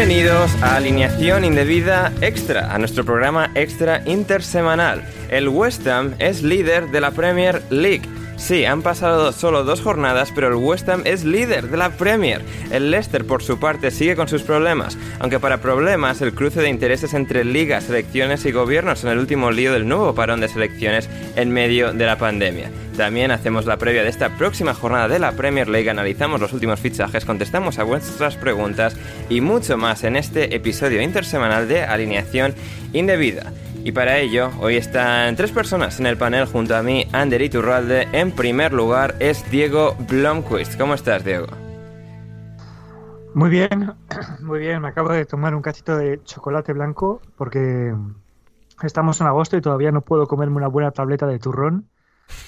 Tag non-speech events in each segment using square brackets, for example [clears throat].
Bienvenidos a Alineación Indebida Extra, a nuestro programa extra intersemanal. El West Ham es líder de la Premier League. Sí, han pasado solo dos jornadas, pero el West Ham es líder de la Premier. El Leicester, por su parte, sigue con sus problemas, aunque para problemas el cruce de intereses entre ligas, selecciones y gobiernos en el último lío del nuevo parón de selecciones en medio de la pandemia. También hacemos la previa de esta próxima jornada de la Premier League, analizamos los últimos fichajes, contestamos a vuestras preguntas y mucho más en este episodio intersemanal de Alineación Indebida. Y para ello, hoy están tres personas en el panel junto a mí, Ander Iturralde. En primer lugar es Diego Blomquist. ¿Cómo estás, Diego? Muy bien, [clears throat] muy bien. Me acabo de tomar un cachito de chocolate blanco porque estamos en agosto y todavía no puedo comerme una buena tableta de turrón.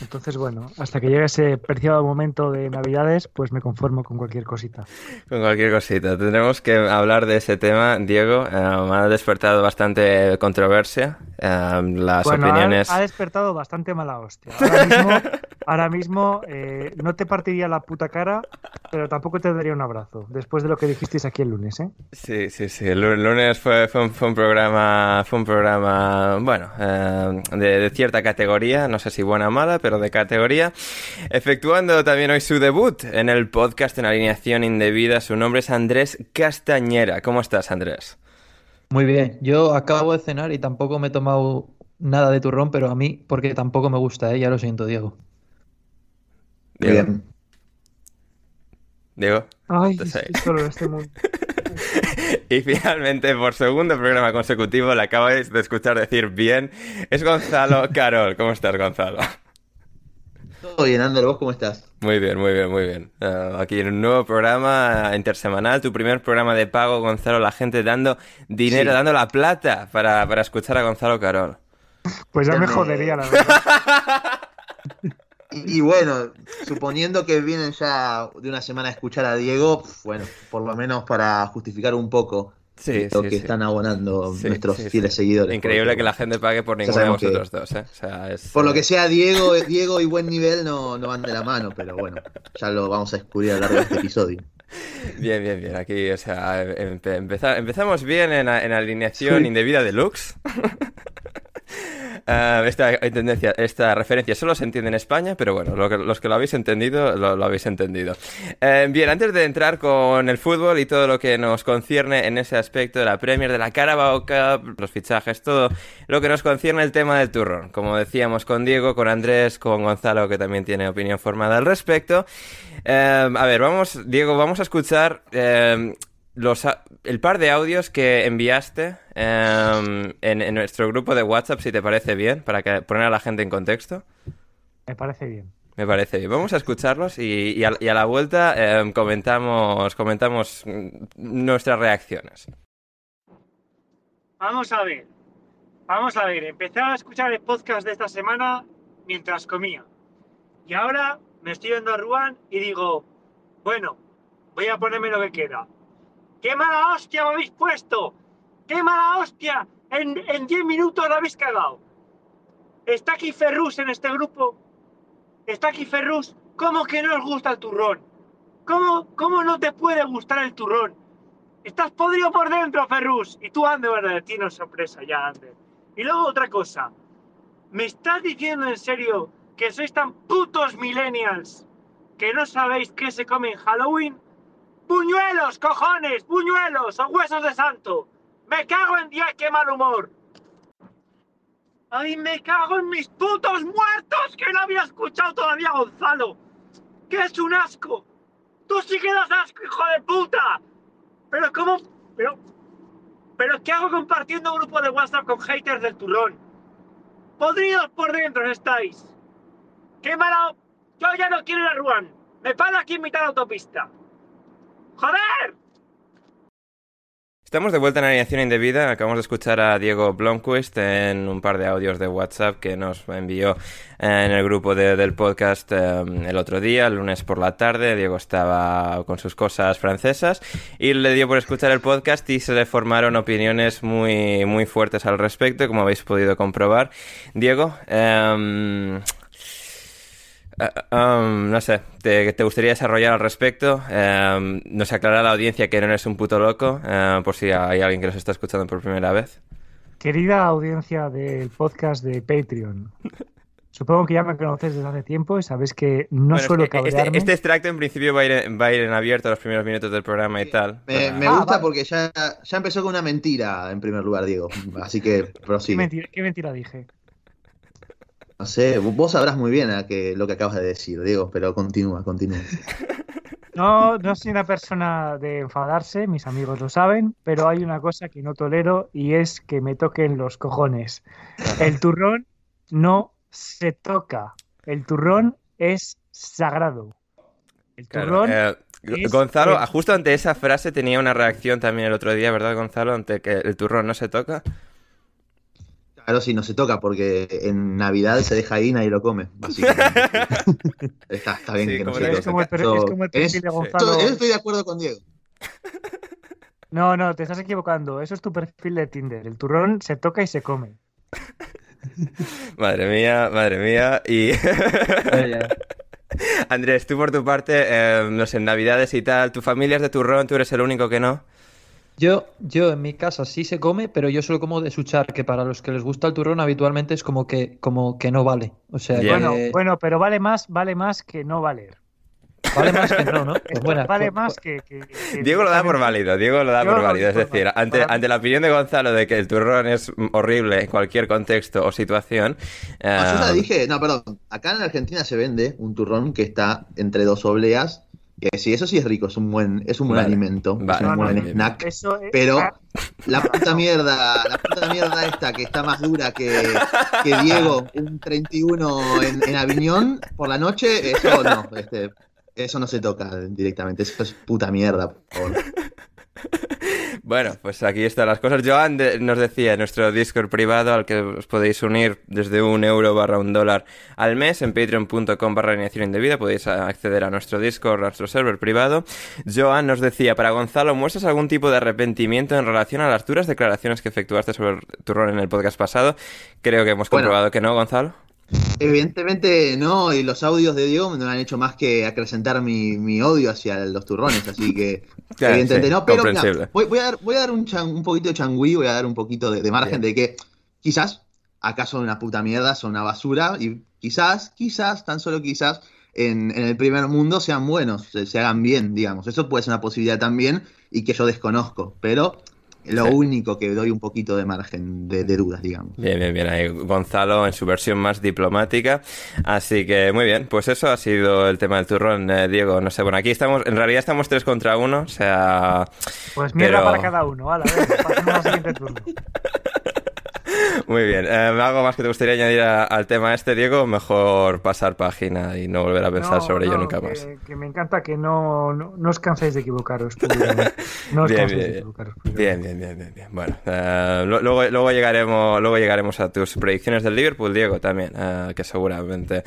Entonces, bueno, hasta que llegue ese preciado momento de Navidades, pues me conformo con cualquier cosita. Con cualquier cosita. Tendremos que hablar de ese tema, Diego. Eh, ha despertado bastante controversia. Eh, las bueno, opiniones. Ha, ha, despertado bastante mala hostia. Ahora mismo, [laughs] ahora mismo eh, no te partiría la puta cara, pero tampoco te daría un abrazo, después de lo que dijisteis aquí el lunes, ¿eh? Sí, sí, sí. El lunes fue, fue, un, fue un, programa, fue un programa, bueno, de, de cierta categoría, no sé si buena o mala pero de categoría, efectuando también hoy su debut en el podcast en alineación indebida. Su nombre es Andrés Castañera. ¿Cómo estás, Andrés? Muy bien. Yo acabo de cenar y tampoco me he tomado nada de turrón, pero a mí, porque tampoco me gusta, ¿eh? ya lo siento, Diego. Diego. Bien. Diego. Ay, solo este mundo. [laughs] y finalmente, por segundo programa consecutivo, le acabáis de escuchar decir bien, es Gonzalo Carol. ¿Cómo estás, Gonzalo? Todo bien, Ander, ¿vos cómo estás? Muy bien, muy bien, muy bien. Uh, aquí en un nuevo programa intersemanal, tu primer programa de pago, Gonzalo, la gente dando dinero, sí. dando la plata para, para, escuchar a Gonzalo Carol. Pues ya me jodería, la verdad. [laughs] y, y, bueno, suponiendo que vienen ya de una semana a escuchar a Diego, bueno, por lo menos para justificar un poco Sí, lo sí, que sí. están abonando nuestros fieles seguidores. Increíble que la gente pague por ninguno de sabemos que- vosotros dos, ¿eh? O sea, es, Por lo eh, que sea, Diego, [laughs] Diego y buen nivel no, no van de la mano, pero bueno, ya lo vamos a descubrir a lo largo de este episodio. Bien, bien, bien. Aquí, o sea, empe- empeza- empezamos bien en, en alineación Sí. indebida deluxe. Ah, esta referencia solo se entiende en España, pero bueno, los que lo habéis entendido, lo, lo habéis entendido. Eh, bien, antes de entrar con el fútbol y todo lo que nos concierne en ese aspecto de la Premier, de la Carabao Cup, los fichajes, todo lo que nos concierne el tema del turrón. Como decíamos con Diego, con Andrés, con Gonzalo, que también tiene opinión formada al respecto. Eh, a ver, vamos, Diego, vamos a escuchar eh, los, el par de audios que enviaste em, en, en nuestro grupo de WhatsApp, si te parece bien, para que, poner a la gente en contexto. Me parece bien. Me parece bien. Vamos a escucharlos y, y a, y a la vuelta em, comentamos, comentamos nuestras reacciones. Vamos a ver. Vamos a ver. Empecé a escuchar el podcast de esta semana mientras comía. Y ahora me estoy viendo a Ruan y digo, bueno, voy a ponerme lo que queda. ¡Qué mala hostia me habéis puesto! ¡Qué mala hostia! En, en 10 minutos lo habéis cagado. Está aquí Ferrus en este grupo. Está aquí Ferrus. ¿Cómo que no os gusta el turrón? ¿Cómo, cómo no te puede gustar el turrón? Estás podrido por dentro, Ferrus. Y tú, Ander, bueno, de ti no es sorpresa ya, Ander. Y luego otra cosa. ¿Me estás diciendo en serio que sois tan putos millennials que no sabéis qué se come en Halloween? ¡Puñuelos, cojones! ¡Puñuelos! ¡O huesos de santo! ¡Me cago en Dios, qué mal humor! ¡Ay, me cago en mis putos muertos! Que no había escuchado todavía Gonzalo. ¡Que es un asco! ¡Tú sí que das asco, hijo de puta! Pero cómo... Pero... Pero ¿qué hago compartiendo un grupo de WhatsApp con haters del turrón? Podridos por dentro estáis. ¡Qué mala... Yo ya no quiero ir a Ruan. Me paro aquí en mitad de autopista. ¡Joder! Estamos de vuelta en Alineación Indebida. Acabamos de escuchar a Diego Blomquist en un par de audios de WhatsApp que nos envió en el grupo de- del podcast eh, el otro día, el lunes por la tarde. Diego estaba con sus cosas francesas y le dio por escuchar el podcast y se le formaron opiniones muy, muy fuertes al respecto, como habéis podido comprobar. Diego, em, eh, um, no sé, ¿te, te gustaría desarrollar al respecto? Um, nos aclara la audiencia que no eres un puto loco, eh, por si hay alguien que nos está escuchando por primera vez. Querida audiencia del podcast de Patreon, [laughs] supongo que ya me conocéis desde hace tiempo y sabéis que no Bueno, es suelo que este, cabrearme. este extracto en principio va a, ir en, va a ir en abierto los primeros minutos del programa y tal. Me, me Ah, gusta vale. porque ya, ya empezó con una mentira en primer lugar, Diego. Así que [laughs] ¿Qué, prosigue. mentira, qué mentira dije? No sé, vos sabrás muy bien a que, lo que acabas de decir, Diego, pero continúa, continúa. [laughs] No, no soy una persona de enfadarse, mis amigos lo saben, pero hay una cosa que no tolero y es que me toquen los cojones. El turrón no se toca. El turrón es sagrado. El Claro, turrón eh, es- Gonzalo, es- justo ante esa frase tenía una reacción también el otro día, ¿verdad, Gonzalo? Ante que el turrón no se toca. Claro, sí, no se toca porque en Navidad se deja ahí y nadie lo come, básicamente. [laughs] está, está bien Sí, que no se es como el, es como el perfil de Gonzalo. eso estoy de acuerdo con Diego. [laughs] No, no, te estás equivocando. Eso es tu perfil de Tinder. El turrón se toca y se come. [laughs] Madre mía, madre mía. Y Andrés, tú por tu parte, eh, no sé, en Navidades y tal, tu familia es de turrón, tú eres el único que no. Yo, yo en mi casa sí se come, pero yo solo como de suchar, que para los que les gusta el turrón habitualmente es como que, como que no vale. O sea. Bueno, que bueno, pero vale más, vale más que no valer. vale más que no, ¿no? [laughs] Pues buena, vale pues- más que, que- que [laughs] Diego lo da por válido, Diego lo da por válido. Es decir, ante, ante la opinión de Gonzalo de que el turrón es horrible en cualquier contexto o situación. No, yo ya dije, no, perdón. Acá en Argentina se vende un turrón que está entre dos obleas. Que sí, eso sí es rico, es un buen, es un buen Vale, alimento, vale, es un buen snack. Eso es- Pero la puta mierda, la puta mierda esta que está más dura que, que Diego, un 31 en, en Aviñón por la noche, eso no, este, eso no se toca directamente, eso es puta mierda, por favor. Bueno, pues aquí están las cosas. Joan de- nos decía en nuestro Discord privado al que os podéis unir desde un euro barra un dólar al mes en patreon.com barra alineación indebida. Podéis acceder a nuestro Discord, a nuestro server privado. Joan nos decía, para Gonzalo, ¿muestras algún tipo de arrepentimiento en relación a las duras declaraciones que efectuaste sobre el turrón en el podcast pasado? Creo que hemos Bueno. comprobado que no, Gonzalo. Evidentemente no, y los audios de Diego no han hecho más que acrecentar mi, mi odio hacia los turrones, así que [laughs] Claro, evidentemente sí, no, pero mira, voy, voy a dar, voy a dar un, chan- un poquito de changüí, voy a dar un poquito de, de margen de que quizás acá son una puta mierda, son una basura, y quizás, quizás, tan solo quizás, en, en el primer mundo sean buenos, se, se hagan bien, digamos. Eso puede ser una posibilidad también y que yo desconozco, pero lo único que doy un poquito de margen de, de, dudas, digamos. Bien, bien, bien. Ahí Gonzalo en su versión más diplomática. Así que muy bien, pues eso ha sido el tema del turrón, eh, Diego. No sé, bueno, aquí estamos, en realidad estamos tres contra uno, o sea. Pues mierda pero... para cada uno, vale, a ver, pasemos al siguiente turno. [laughs] Muy bien. Eh, ¿Algo más que te gustaría añadir a, al tema este, Diego? Mejor pasar página y no volver a pensar no, sobre no, ello nunca que, más. Que me encanta que no, no, no os canséis de equivocaros. [laughs] No os bien, canséis bien, de equivocaros. Bien, bien, bien, bien, bien. Bueno, uh, luego, luego, llegaremos, luego llegaremos a tus predicciones del Liverpool, Diego, también, uh, que seguramente,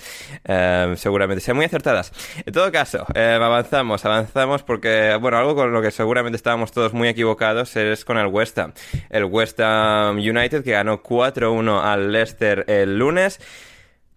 uh, seguramente sean muy acertadas. En todo caso, avanzamos, avanzamos porque, bueno, algo con lo que seguramente estábamos todos muy equivocados es con el West Ham. El West Ham United que ganó 4-1 al Leicester el lunes.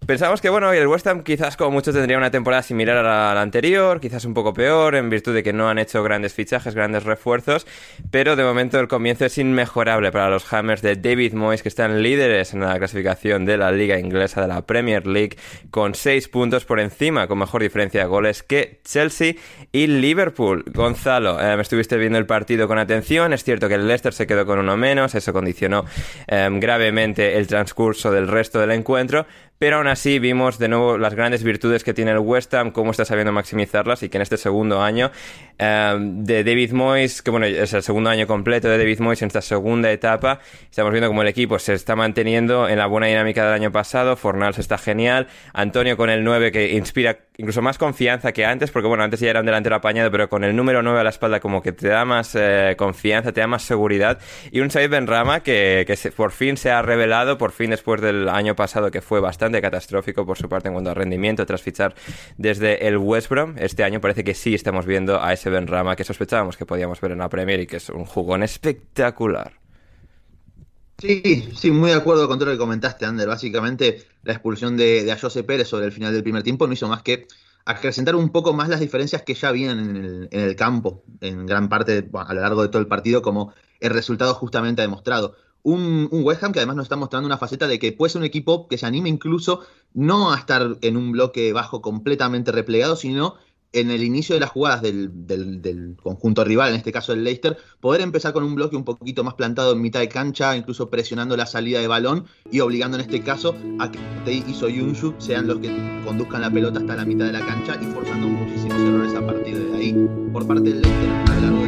Pensamos que, bueno, el West Ham quizás como mucho tendría una temporada similar a la, anterior, quizás un poco peor, en virtud de que no han hecho grandes fichajes, grandes refuerzos, pero de momento el comienzo es inmejorable para los Hammers de David Moyes, que están líderes en la clasificación de la Liga Inglesa, de la Premier League, con 6 puntos por encima, con mejor diferencia de goles que Chelsea y Liverpool. Gonzalo, eh, estuviste viendo el partido con atención, es cierto que el Leicester se quedó con uno menos, eso condicionó eh, gravemente el transcurso del resto del encuentro, pero aún así vimos de nuevo las grandes virtudes que tiene el West Ham, cómo está sabiendo maximizarlas y que en este segundo año eh, de David Moyes, que bueno, es el segundo año completo de David Moyes en esta segunda etapa, estamos viendo cómo el equipo se está manteniendo en la buena dinámica del año pasado, Fornals está genial, Antonio con el 9 que inspira incluso más confianza que antes, porque bueno, antes ya era un delantero apañado, pero con el número 9 a la espalda como que te da más eh, confianza, te da más seguridad, y un Said Benrama que, que se, por fin se ha revelado, por fin después del año pasado que fue bastante catastrófico por su parte en cuanto a rendimiento tras fichar desde el West Brom, este año parece que sí estamos viendo a ese Benrama que sospechábamos que podíamos ver en la Premier y que es un jugón espectacular. Sí, sí, muy de acuerdo con todo lo que comentaste, Ander. Básicamente, la expulsión de, de Pérez sobre el final del primer tiempo no hizo más que acrecentar un poco más las diferencias que ya habían en el, campo, en gran parte, a lo largo de todo el partido, como el resultado justamente ha demostrado. Un, un, West Ham que además nos está mostrando una faceta de que puede ser un equipo que se anime incluso no a estar en un bloque bajo completamente replegado, sino en el inicio de las jugadas del, conjunto rival, en este caso el Leicester, poder empezar con un bloque un poquito más plantado en mitad de cancha, incluso presionando la salida de balón y obligando en este caso a que Tei y Soyuncu sean los que conduzcan la pelota hasta la mitad de la cancha y forzando muchísimos errores a partir de ahí. Por parte del Leicester a lo largo del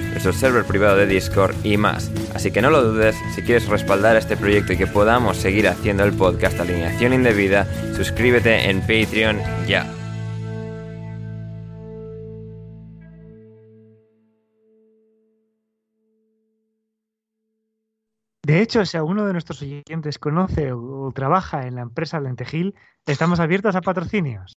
nuestro server privado de Discord y más. Así que no lo dudes, si quieres respaldar este proyecto y que podamos seguir haciendo el podcast Alineación Indebida, suscríbete en Patreon ya. De hecho, si alguno de nuestros oyentes conoce o, trabaja en la empresa Lentejil, estamos abiertos a patrocinios.